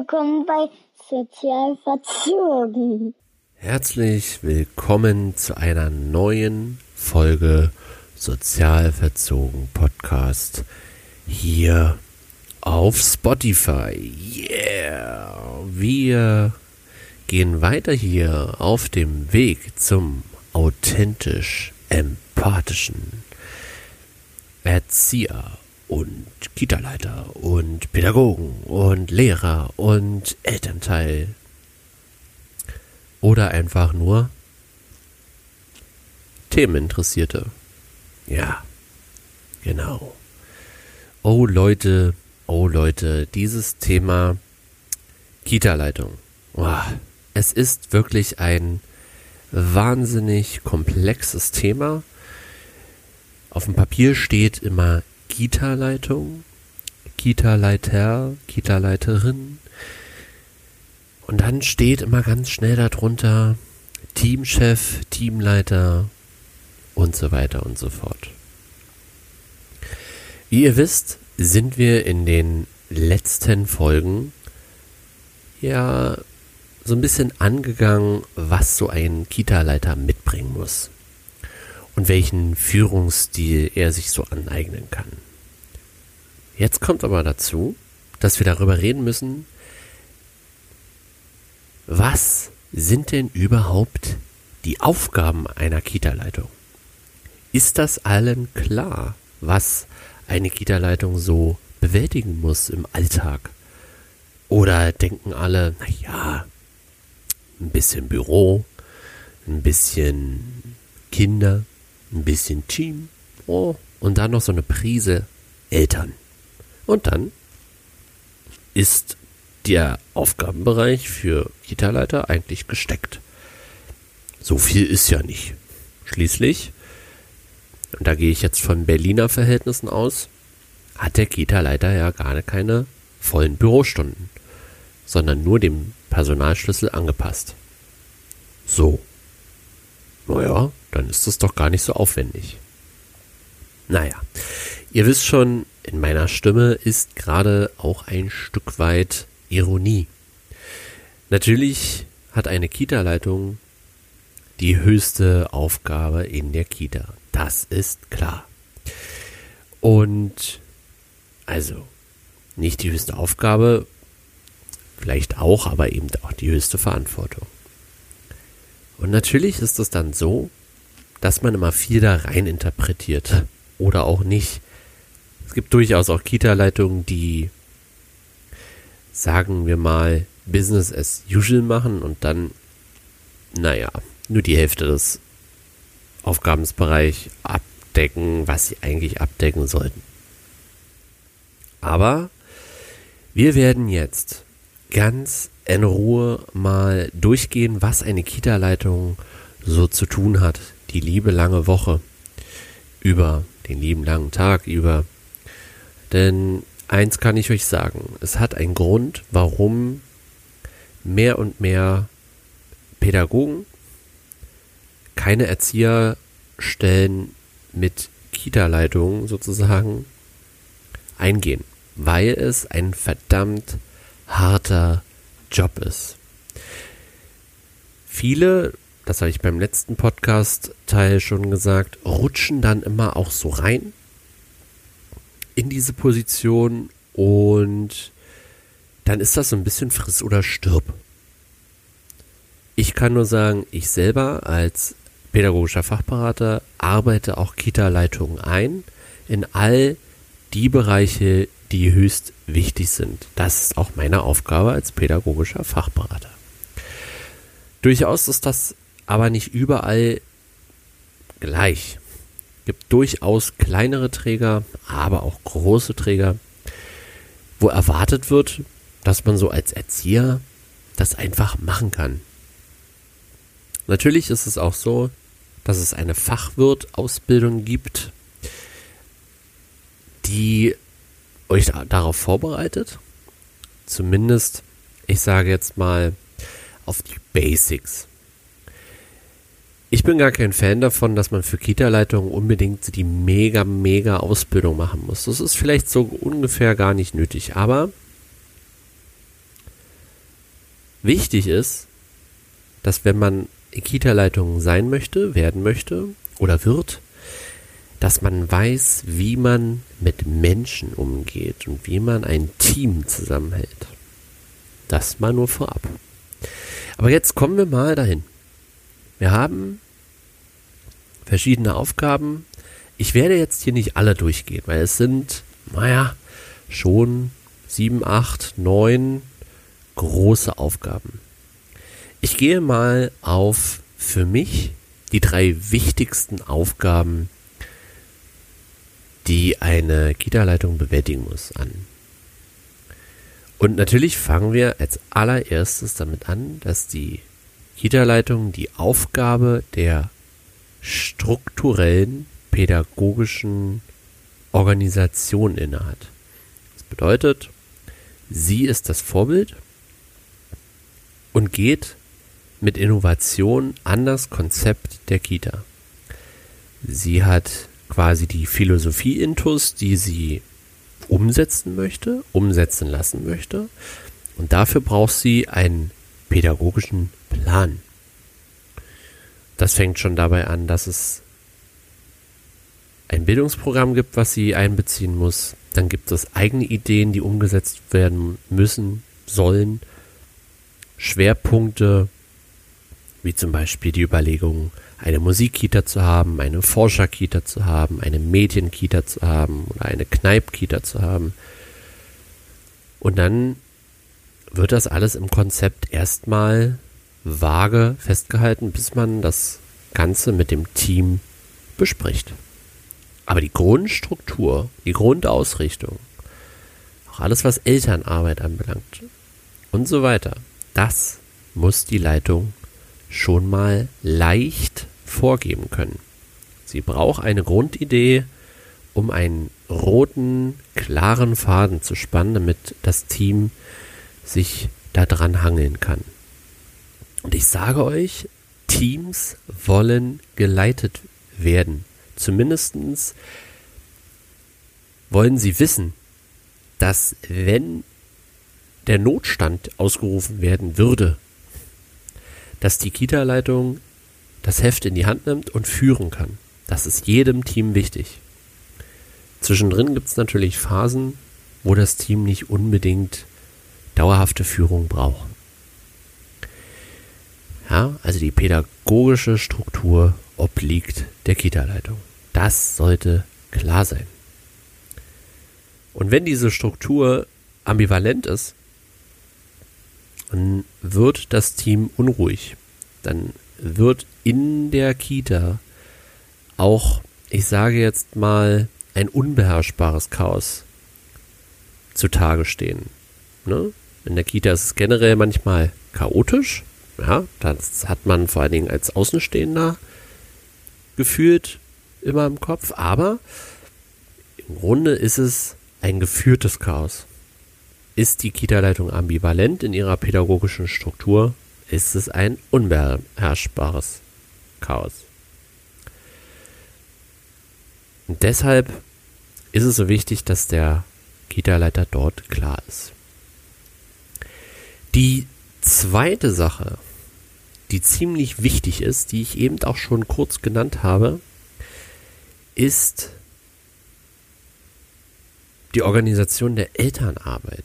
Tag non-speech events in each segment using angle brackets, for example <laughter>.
willkommen bei Sozial Verzogen. Herzlich willkommen zu einer neuen Folge Sozial Verzogen Podcast hier auf Spotify. Yeah! Wir gehen weiter hier auf dem Weg zum authentisch empathischen Erzieher und Kita-Leiter und Pädagogen und Lehrer und Elternteil oder einfach nur Themeninteressierte. Ja, genau. Oh Leute, oh Leute, dieses Thema Kita-Leitung. Oh, es ist wirklich ein wahnsinnig komplexes Thema. Auf dem Papier steht immer Kita-Leitung, Kita-Leiter, Kita-Leiterin. Und dann steht immer ganz schnell darunter Teamchef, Teamleiter und so weiter und so fort. Wie ihr wisst, sind wir in den letzten Folgen ja so ein bisschen angegangen, was so ein Kita-Leiter mitbringen muss und welchen Führungsstil er sich so aneignen kann. Jetzt kommt aber dazu, dass wir darüber reden müssen, was sind denn überhaupt die Aufgaben einer Kita-Leitung? Ist das allen klar, was eine Kita-Leitung so bewältigen muss im Alltag? Oder denken alle, na ja, ein bisschen Büro, ein bisschen Kinder, ein bisschen Team, oh, und dann noch so eine Prise Eltern. Und dann ist der Aufgabenbereich für Kita-Leiter eigentlich gesteckt. So viel ist ja nicht. Schließlich, und da gehe ich jetzt von Berliner Verhältnissen aus, hat der Kita-Leiter ja gar keine vollen Bürostunden, sondern nur dem Personalschlüssel angepasst. So. Naja, dann ist das doch gar nicht so aufwendig. Naja, ihr wisst schon, in meiner Stimme ist gerade auch ein Stück weit Ironie. Natürlich hat eine Kita-Leitung die höchste Aufgabe in der Kita. Das ist klar. Und also nicht die höchste Aufgabe, vielleicht auch, aber eben auch die höchste Verantwortung. Und natürlich ist es dann so, dass man immer viel da rein interpretiert oder auch nicht. Es gibt durchaus auch Kita-Leitungen, die, sagen wir mal, Business as usual machen und dann, naja, nur die Hälfte des Aufgabensbereich abdecken, was sie eigentlich abdecken sollten. Aber wir werden jetzt ganz in Ruhe mal durchgehen, was eine Kita-Leitung so zu tun hat. Die liebe lange Woche über den lieben langen Tag über. Denn eins kann ich euch sagen, es hat einen Grund, warum mehr und mehr Pädagogen keine Erzieherstellen mit Kita-Leitungen sozusagen eingehen, weil es ein verdammt harter Job ist. Viele, das habe ich beim letzten Podcast-Teil schon gesagt, rutschen dann immer auch so rein in diese Position und dann ist das so ein bisschen friss oder stirb. Ich kann nur sagen, ich selber als pädagogischer Fachberater arbeite auch Kita-Leitungen ein in all die Bereiche, die höchst wichtig sind. Das ist auch meine Aufgabe als pädagogischer Fachberater. Durchaus ist das aber nicht überall gleich. Gibt durchaus kleinere Träger, aber auch große Träger, wo erwartet wird, dass man so als Erzieher das einfach machen kann. Natürlich ist es auch so, dass es eine Fachwirt-Ausbildung gibt, die euch darauf vorbereitet. Zumindest, ich sage jetzt mal, auf die Basics. Ich bin gar kein Fan davon, dass man für Kita-Leitungen unbedingt die mega, mega Ausbildung machen muss. Das ist vielleicht so ungefähr gar nicht nötig, aber wichtig ist, dass wenn man Kita-Leitung sein möchte, werden möchte oder wird, dass man weiß, wie man mit Menschen umgeht und wie man ein Team zusammenhält. Das mal nur vorab. Aber jetzt kommen wir mal dahin. Wir haben verschiedene Aufgaben. Ich werde jetzt hier nicht alle durchgehen, weil es sind, naja, schon sieben, acht, neun große Aufgaben. Ich gehe mal auf für mich die drei wichtigsten Aufgaben, die eine Kita-Leitung bewältigen muss, an. Und natürlich fangen wir als allererstes damit an, dass die Kita-Leitung die Aufgabe der strukturellen pädagogischen Organisation innehat. Das bedeutet, sie ist das Vorbild und geht mit Innovation an das Konzept der Kita. Sie hat quasi die Philosophie-Intus, die sie umsetzen möchte, umsetzen lassen möchte. Und dafür braucht sie einen pädagogischen Plan. Das fängt schon dabei an, dass es ein Bildungsprogramm gibt, was sie einbeziehen muss. Dann gibt es eigene Ideen, die umgesetzt werden müssen, sollen. Schwerpunkte, wie zum Beispiel die Überlegung, eine Musikkita zu haben, eine Forscherkita zu haben, eine Medienkita zu haben oder eine Kneipkita zu haben. Und dann wird das alles im Konzept erstmal vage festgehalten, bis man das Ganze mit dem Team bespricht. Aber die Grundstruktur, die Grundausrichtung, auch alles, was Elternarbeit anbelangt und so weiter, das muss die Leitung schon mal leicht vorgeben können. Sie braucht eine Grundidee, um einen roten, klaren Faden zu spannen, damit das Team sich daran hangeln kann. Und ich sage euch, Teams wollen geleitet werden. Zumindestens wollen sie wissen, dass wenn der Notstand ausgerufen werden würde, dass die Kita-Leitung das Heft in die Hand nimmt und führen kann. Das ist jedem Team wichtig. Zwischendrin gibt es natürlich Phasen, wo das Team nicht unbedingt dauerhafte Führung braucht. Ja, also die pädagogische Struktur obliegt der Kita-Leitung. Das sollte klar sein. Und wenn diese Struktur ambivalent ist, dann wird das Team unruhig. Dann wird in der Kita auch, ich sage jetzt mal, ein unbeherrschbares Chaos zutage stehen. Ne? In der Kita ist es generell manchmal chaotisch. Ja, das hat man vor allen Dingen als Außenstehender gefühlt immer im Kopf. Aber im Grunde ist es ein geführtes Chaos. Ist die Kita-Leitung ambivalent in ihrer pädagogischen Struktur, ist es ein unbeherrschbares Chaos. Und deshalb ist es so wichtig, dass der Kita-Leiter dort klar ist. Die zweite Sache, die ziemlich wichtig ist, die ich eben auch schon kurz genannt habe, ist die Organisation der Elternarbeit.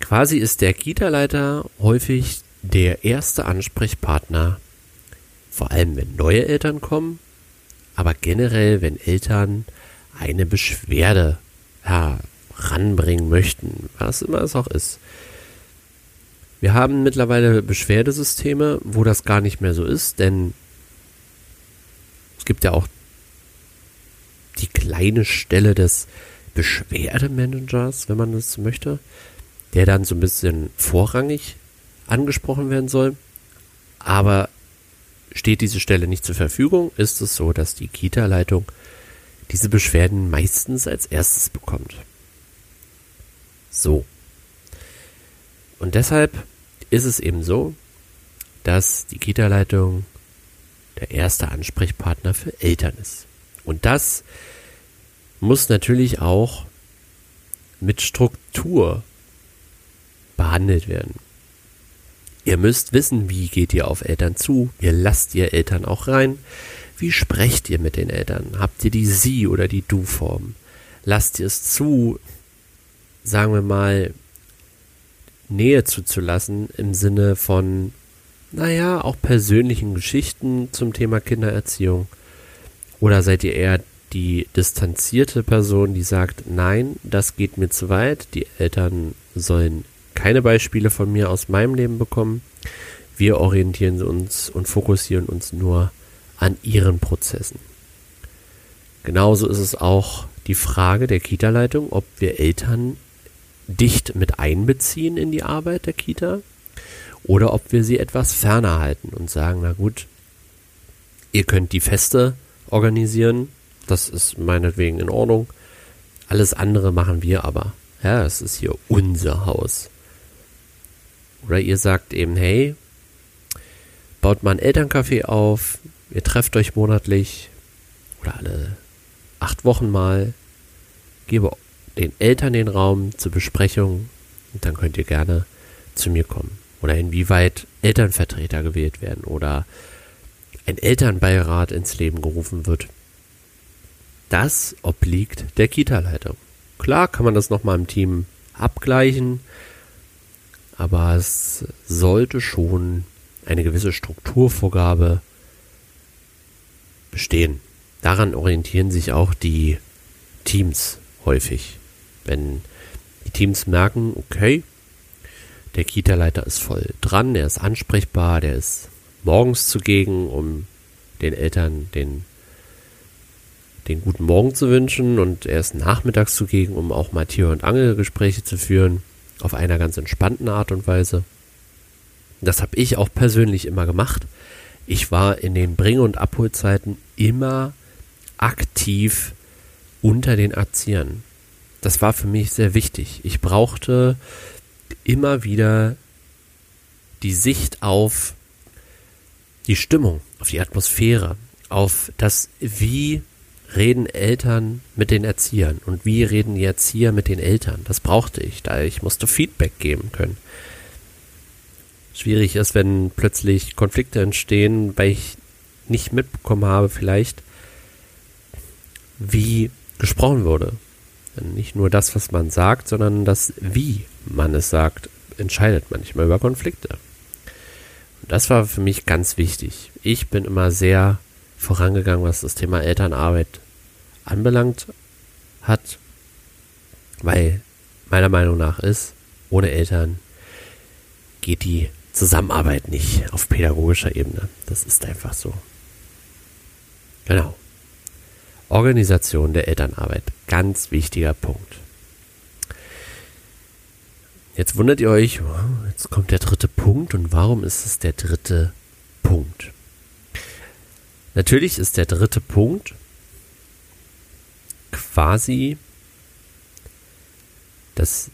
Quasi ist der Kita-Leiter häufig der erste Ansprechpartner, vor allem wenn neue Eltern kommen, aber generell, wenn Eltern eine Beschwerde heranbringen möchten, was immer es auch ist. Wir haben mittlerweile Beschwerdesysteme, wo das gar nicht mehr so ist, denn es gibt ja auch die kleine Stelle des Beschwerdemanagers, wenn man das möchte der dann so ein bisschen vorrangig angesprochen werden soll. Aber steht diese Stelle nicht zur Verfügung, ist es so, dass die Kita-Leitung diese Beschwerden meistens als erstes bekommt. So. Und deshalb ist es eben so, dass die Kita-Leitung der erste Ansprechpartner für Eltern ist. Und das muss natürlich auch mit Struktur behandelt werden. Ihr müsst wissen, wie geht ihr auf Eltern zu, wie lasst ihr Eltern auch rein, wie sprecht ihr mit den Eltern, habt ihr die Sie- oder die Du-Form, lasst ihr es zu, sagen wir mal, Nähe zuzulassen im Sinne von, naja, auch persönlichen Geschichten zum Thema Kindererziehung? Oder seid ihr eher die distanzierte Person, die sagt, nein, das geht mir zu weit, die Eltern sollen keine Beispiele von mir aus meinem Leben bekommen. Wir orientieren uns und fokussieren uns nur an ihren Prozessen. Genauso ist es auch die Frage der Kita-Leitung, ob wir Eltern dicht mit einbeziehen in die Arbeit der Kita oder ob wir sie etwas ferner halten und sagen, na gut, ihr könnt die Feste organisieren, das ist meinetwegen in Ordnung. Alles andere machen wir aber. Ja, es ist hier unser Haus. Oder ihr sagt eben, hey, baut mal ein Elterncafé auf, ihr trefft euch monatlich oder alle acht Wochen mal, gebe den Eltern den Raum zur Besprechung und dann könnt ihr gerne zu mir kommen. Oder inwieweit Elternvertreter gewählt werden oder ein Elternbeirat ins Leben gerufen wird. Das obliegt der Kita-Leitung. Klar kann man das nochmal im Team abgleichen, aber es sollte schon eine gewisse Strukturvorgabe bestehen. Daran orientieren sich auch die Teams häufig. Wenn die Teams merken, okay, der Kita-Leiter ist voll dran, der ist ansprechbar, der ist morgens zugegen, um den Eltern den, den guten Morgen zu wünschen und er ist nachmittags zugegen, um auch mal Tier- und Angelgespräche zu führen, auf einer ganz entspannten Art und Weise. Das habe ich auch persönlich immer gemacht. Ich war in den Bring- und Abholzeiten immer aktiv unter den Erziehern. Das war für mich sehr wichtig. Ich brauchte immer wieder die Sicht auf die Stimmung, auf die Atmosphäre, auf das, wie reden Eltern mit den Erziehern und wie reden die Erzieher mit den Eltern. Das brauchte ich, da ich musste Feedback geben können. Schwierig ist, wenn plötzlich Konflikte entstehen, weil ich nicht mitbekommen habe, vielleicht, wie gesprochen wurde. Nicht nur das, was man sagt, sondern das, wie man es sagt, entscheidet manchmal über Konflikte. Und das war für mich ganz wichtig. Ich bin immer sehr vorangegangen, was das Thema Elternarbeit anbelangt hat, weil meiner Meinung nach ist, ohne Eltern geht die Zusammenarbeit nicht auf pädagogischer Ebene. Das ist einfach so. Genau. Organisation der Elternarbeit. Ganz wichtiger Punkt. Jetzt wundert ihr euch, jetzt kommt der dritte Punkt und warum ist es der dritte Punkt? Natürlich ist der dritte Punkt quasi das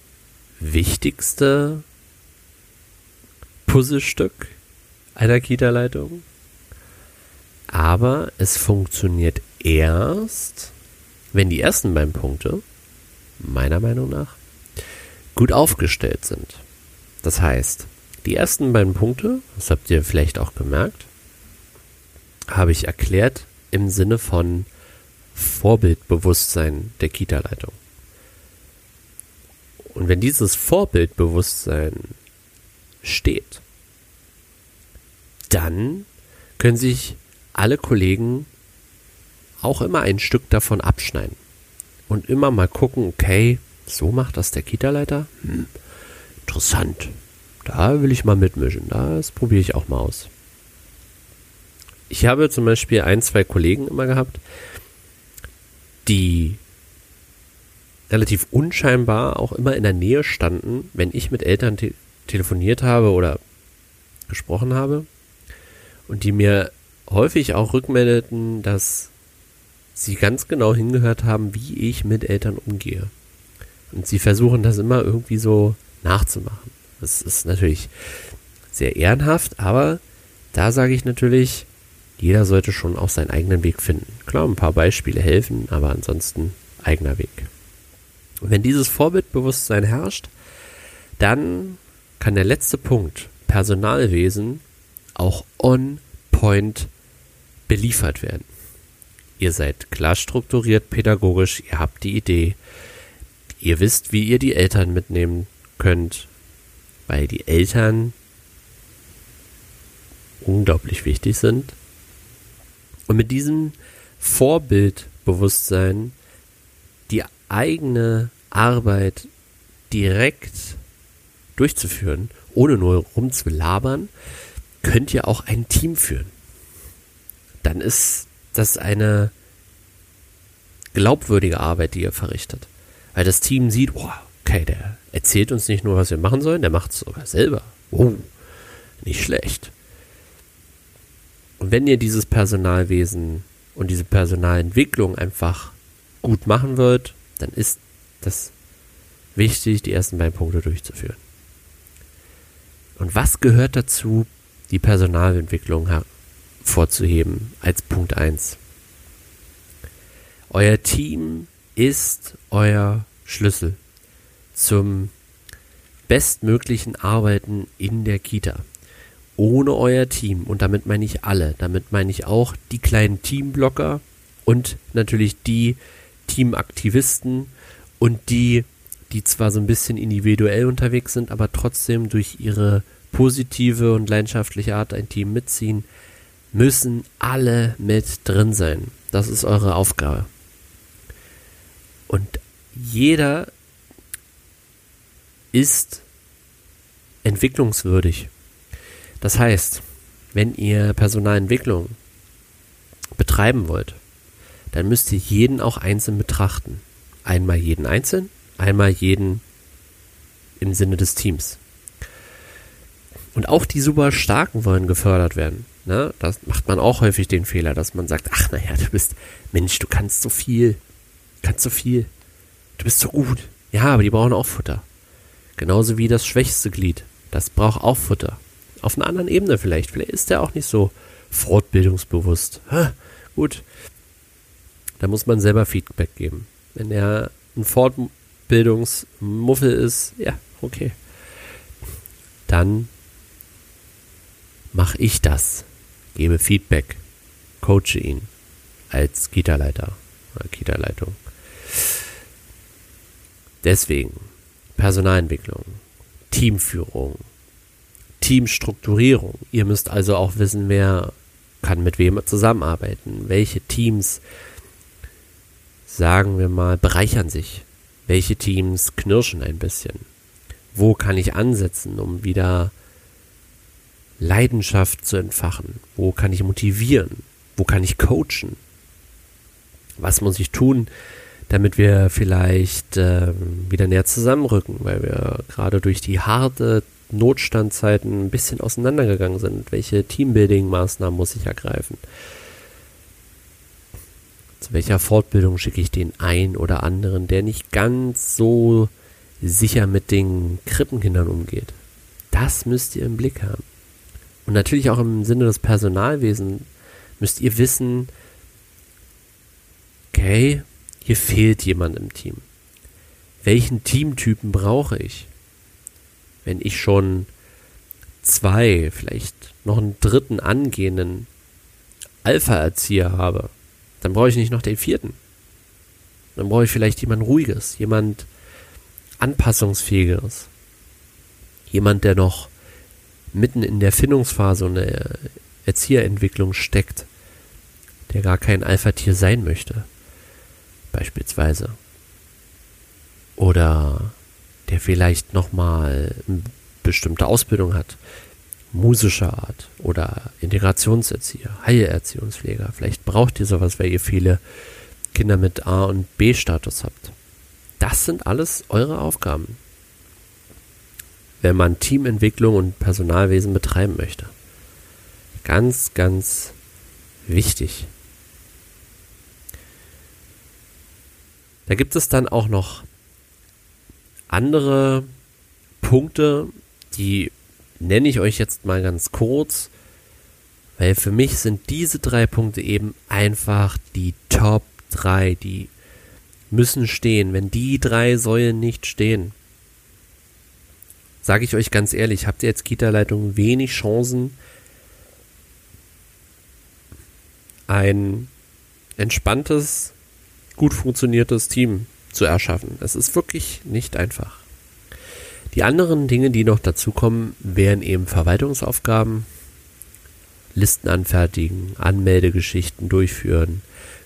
wichtigste Puzzlestück einer Kita-Leitung. Aber es funktioniert erst, wenn die ersten beiden Punkte, meiner Meinung nach, gut aufgestellt sind. Das heißt, die ersten beiden Punkte, das habt ihr vielleicht auch gemerkt, habe ich erklärt im Sinne von Vorbildbewusstsein der Kita-Leitung. Und wenn dieses Vorbildbewusstsein steht, dann können sich alle Kollegen auch immer ein Stück davon abschneiden und immer mal gucken, okay, so macht das der Kita-Leiter? Hm, interessant. Da will ich mal mitmischen. Das probiere ich auch mal aus. Ich habe zum Beispiel ein, zwei Kollegen immer gehabt, die relativ unscheinbar auch immer in der Nähe standen, wenn ich mit Eltern te telefoniert habe oder gesprochen habe und die mir häufig auch rückmeldeten, dass sie ganz genau hingehört haben, wie ich mit Eltern umgehe. Und sie versuchen das immer irgendwie so nachzumachen. Das ist natürlich sehr ehrenhaft, aber da sage ich natürlich, jeder sollte schon auch seinen eigenen Weg finden. Klar, ein paar Beispiele helfen, aber ansonsten eigener Weg. Wenn dieses Vorbildbewusstsein herrscht, dann kann der letzte Punkt, Personalwesen, auch on point beliefert werden. Ihr seid klar strukturiert, pädagogisch, ihr habt die Idee, ihr wisst, wie ihr die Eltern mitnehmen könnt, weil die Eltern unglaublich wichtig sind. Und mit diesem Vorbildbewusstsein die eigene Arbeit direkt durchzuführen, ohne nur rumzulabern, könnt ihr auch ein Team führen. Dann ist das eine glaubwürdige Arbeit, die ihr verrichtet. Weil das Team sieht, wow, okay, der erzählt uns nicht nur, was wir machen sollen, der macht es sogar selber. Oh, nicht schlecht. Und wenn ihr dieses Personalwesen und diese Personalentwicklung einfach gut machen wollt, dann ist das wichtig, die ersten beiden Punkte durchzuführen. Und was gehört dazu, die Personalentwicklung hervorzuheben als Punkt 1? Euer Team ist euer Schlüssel zum bestmöglichen Arbeiten in der Kita. Ohne euer Team, und damit meine ich alle, damit meine ich auch die kleinen Teamblocker und natürlich die Teamaktivisten und die, die zwar so ein bisschen individuell unterwegs sind, aber trotzdem durch ihre positive und leidenschaftliche Art ein Team mitziehen, müssen alle mit drin sein. Das ist eure Aufgabe. Und jeder ist entwicklungswürdig. Das heißt, wenn ihr Personalentwicklung betreiben wollt, dann müsst ihr jeden auch einzeln betrachten. Einmal jeden einzeln, einmal jeden im Sinne des Teams. Und auch die super Starken wollen gefördert werden. Ne? Das macht man auch häufig den Fehler, dass man sagt, ach naja, du bist, Mensch, du kannst so viel, kannst so viel, du bist so gut. Ja, aber die brauchen auch Futter. Genauso wie das schwächste Glied. Das braucht auch Futter. Auf einer anderen Ebene vielleicht. Vielleicht ist der auch nicht so fortbildungsbewusst. Ha, gut. Da muss man selber Feedback geben. Wenn er ein Fortbildungsmuffel ist, ja, okay. Dann mache ich das. Gebe Feedback. Coache ihn als Kita-Leiter oder Kita-Leitung. Deswegen Personalentwicklung, Teamführung, Teamstrukturierung. Ihr müsst also auch wissen, wer kann mit wem zusammenarbeiten, welche Teams, sagen wir mal, bereichern sich, welche Teams knirschen ein bisschen. Wo kann ich ansetzen, um wieder Leidenschaft zu entfachen? Wo kann ich motivieren? Wo kann ich coachen? Was muss ich tun, damit wir vielleicht äh, wieder näher zusammenrücken, weil wir gerade durch die harte Notstandzeiten ein bisschen auseinandergegangen sind. Welche Teambuilding-Maßnahmen muss ich ergreifen? Zu welcher Fortbildung schicke ich den einen oder anderen, der nicht ganz so sicher mit den Krippenkindern umgeht? Das müsst ihr im Blick haben. Und natürlich auch im Sinne des Personalwesens müsst ihr wissen, okay, hier fehlt jemand im Team. Welchen Teamtypen brauche ich? Wenn ich schon zwei, vielleicht noch einen dritten angehenden Alpha-Erzieher habe, dann brauche ich nicht noch den vierten. Dann brauche ich vielleicht jemand Ruhiges, jemand Anpassungsfähiges. Jemand, der noch mitten in der Findungsphase und der Erzieherentwicklung steckt, der gar kein Alpha-Tier sein möchte beispielsweise. Oder der vielleicht nochmal eine bestimmte Ausbildung hat, musischer Art oder Integrationserzieher, Heilerziehungspfleger. Vielleicht braucht ihr sowas, weil ihr viele Kinder mit A- und B-Status habt. Das sind alles eure Aufgaben, wenn man Teamentwicklung und Personalwesen betreiben möchte. Ganz, ganz wichtig. Da gibt es dann auch noch andere Punkte, die nenne ich euch jetzt mal ganz kurz, weil für mich sind diese drei Punkte eben einfach die Top 3, die müssen stehen. Wenn die drei Säulen nicht stehen, sage ich euch ganz ehrlich, habt ihr als Kita-Leitung wenig Chancen, ein entspanntes, gut funktioniertes Team zu erschaffen. Es ist wirklich nicht einfach. Die anderen Dinge, die noch dazukommen, wären eben Verwaltungsaufgaben, Listen anfertigen, Anmeldegeschichten durchführen,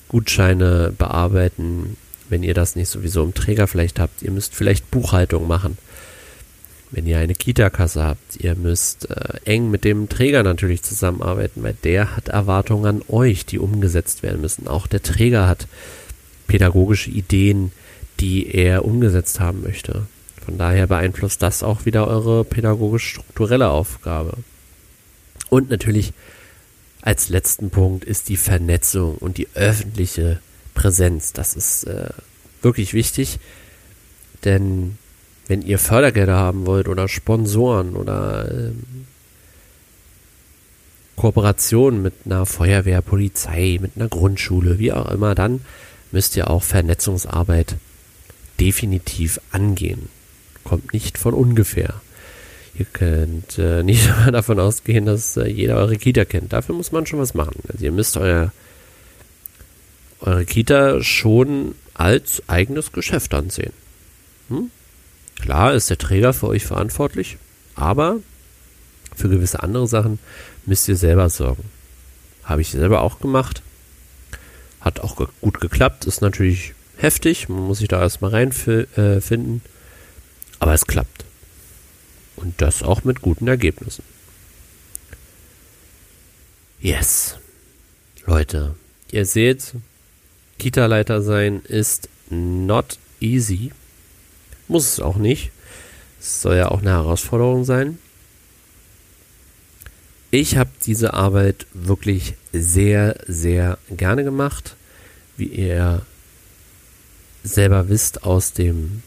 Gutscheine bearbeiten, wenn ihr das nicht sowieso im Träger vielleicht habt. Ihr müsst vielleicht Buchhaltung machen. Wenn ihr eine Kita-Kasse habt, ihr müsst äh, eng mit dem Träger natürlich zusammenarbeiten, weil der hat Erwartungen an euch, die umgesetzt werden müssen. Auch der Träger hat pädagogische Ideen, die er umgesetzt haben möchte. Von daher beeinflusst das auch wieder eure pädagogisch-strukturelle Aufgabe. Und natürlich als letzten Punkt ist die Vernetzung und die öffentliche Präsenz. Das ist äh, wirklich wichtig, denn wenn ihr Fördergelder haben wollt oder Sponsoren oder ähm, Kooperationen mit einer Feuerwehr, Polizei, mit einer Grundschule, wie auch immer, dann müsst ihr auch Vernetzungsarbeit definitiv angehen. Kommt nicht von ungefähr. Ihr könnt äh, <laughs> nicht immer davon ausgehen, dass äh, jeder eure Kita kennt. Dafür muss man schon was machen. Also ihr müsst euer, eure Kita schon als eigenes Geschäft ansehen. Hm? Klar ist der Träger für euch verantwortlich, aber für gewisse andere Sachen müsst ihr selber sorgen. Habe ich selber auch gemacht. Hat auch gut geklappt. Ist natürlich heftig. Man muss sich da erstmal reinfinden. Äh, aber es klappt. Und das auch mit guten Ergebnissen. Yes. Leute, ihr seht, Kita-Leiter sein ist not easy. Muss es auch nicht. Es soll ja auch eine Herausforderung sein. Ich habe diese Arbeit wirklich sehr, sehr gerne gemacht. Wie ihr selber wisst, aus dem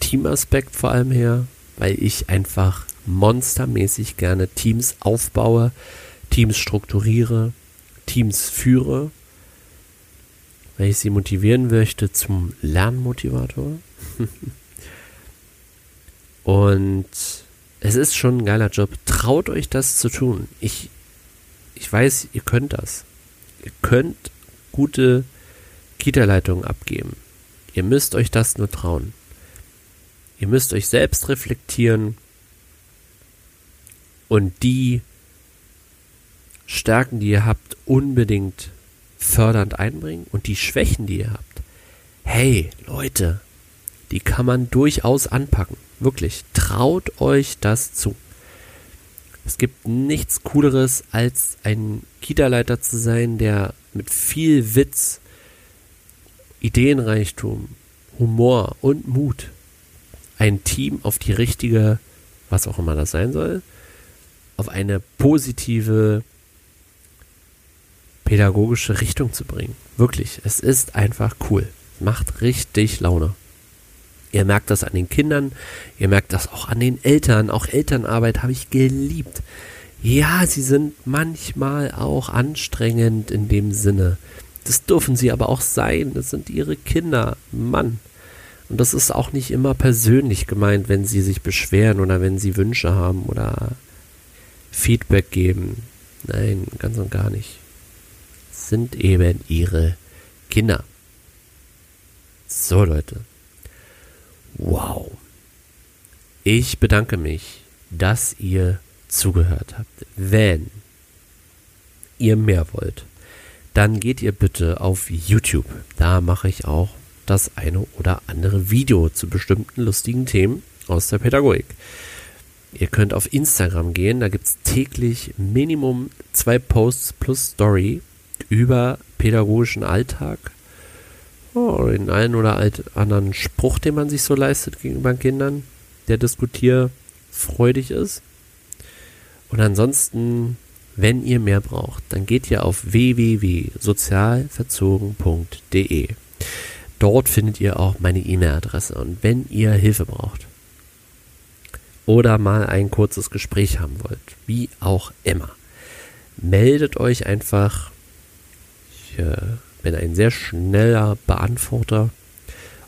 Teamaspekt vor allem her weil ich einfach monstermäßig gerne Teams aufbaue, Teams strukturiere, Teams führe, weil ich sie motivieren möchte zum Lernmotivator. <laughs> Und es ist schon ein geiler Job. Traut euch das zu tun. Ich, ich weiß, ihr könnt das. Ihr könnt gute Kita-Leitungen abgeben. Ihr müsst euch das nur trauen. Ihr müsst euch selbst reflektieren und die Stärken, die ihr habt, unbedingt fördernd einbringen und die Schwächen, die ihr habt, hey Leute, die kann man durchaus anpacken. Wirklich, traut euch das zu. Es gibt nichts Cooleres, als ein Kita-Leiter zu sein, der mit viel Witz, Ideenreichtum, Humor und Mut ein Team auf die richtige, was auch immer das sein soll, auf eine positive pädagogische Richtung zu bringen. Wirklich, es ist einfach cool. Macht richtig Laune. Ihr merkt das an den Kindern, ihr merkt das auch an den Eltern. Auch Elternarbeit habe ich geliebt. Ja, sie sind manchmal auch anstrengend in dem Sinne. Das dürfen sie aber auch sein. Das sind ihre Kinder. Mann. Und das ist auch nicht immer persönlich gemeint, wenn sie sich beschweren oder wenn sie Wünsche haben oder Feedback geben. Nein, ganz und gar nicht. Es sind eben ihre Kinder. So, Leute. Wow. Ich bedanke mich, dass ihr zugehört habt. Wenn ihr mehr wollt, dann geht ihr bitte auf YouTube. Da mache ich auch das eine oder andere Video zu bestimmten lustigen Themen aus der Pädagogik. Ihr könnt auf Instagram gehen, da gibt es täglich Minimum zwei Posts plus Story über pädagogischen Alltag. Oh, den einen oder anderen Spruch, den man sich so leistet gegenüber Kindern, der diskutierfreudig ist. Und ansonsten, wenn ihr mehr braucht, dann geht ihr auf www.sozialverzogen.de. Dort findet ihr auch meine E-Mail-Adresse. Und wenn ihr Hilfe braucht oder mal ein kurzes Gespräch haben wollt, wie auch immer, meldet euch einfach. Ich äh, bin ein sehr schneller Beantworter.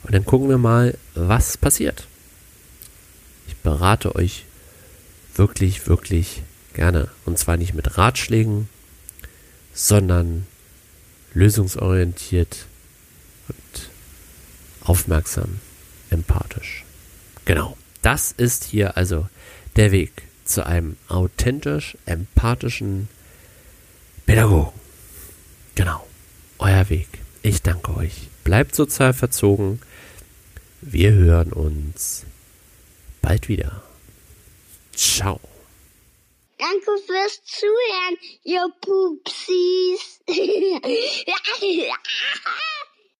Und dann gucken wir mal, was passiert. Ich berate euch wirklich, wirklich gerne. Und zwar nicht mit Ratschlägen, sondern lösungsorientiert und aufmerksam, empathisch. Genau. Das ist hier also der Weg zu einem authentisch empathischen Pädagogen. Genau. Euer Weg. Ich danke euch. Bleibt sozial verzogen. Wir hören uns bald wieder. Ciao. Danke fürs Zuhören, ihr Pupsis. <laughs>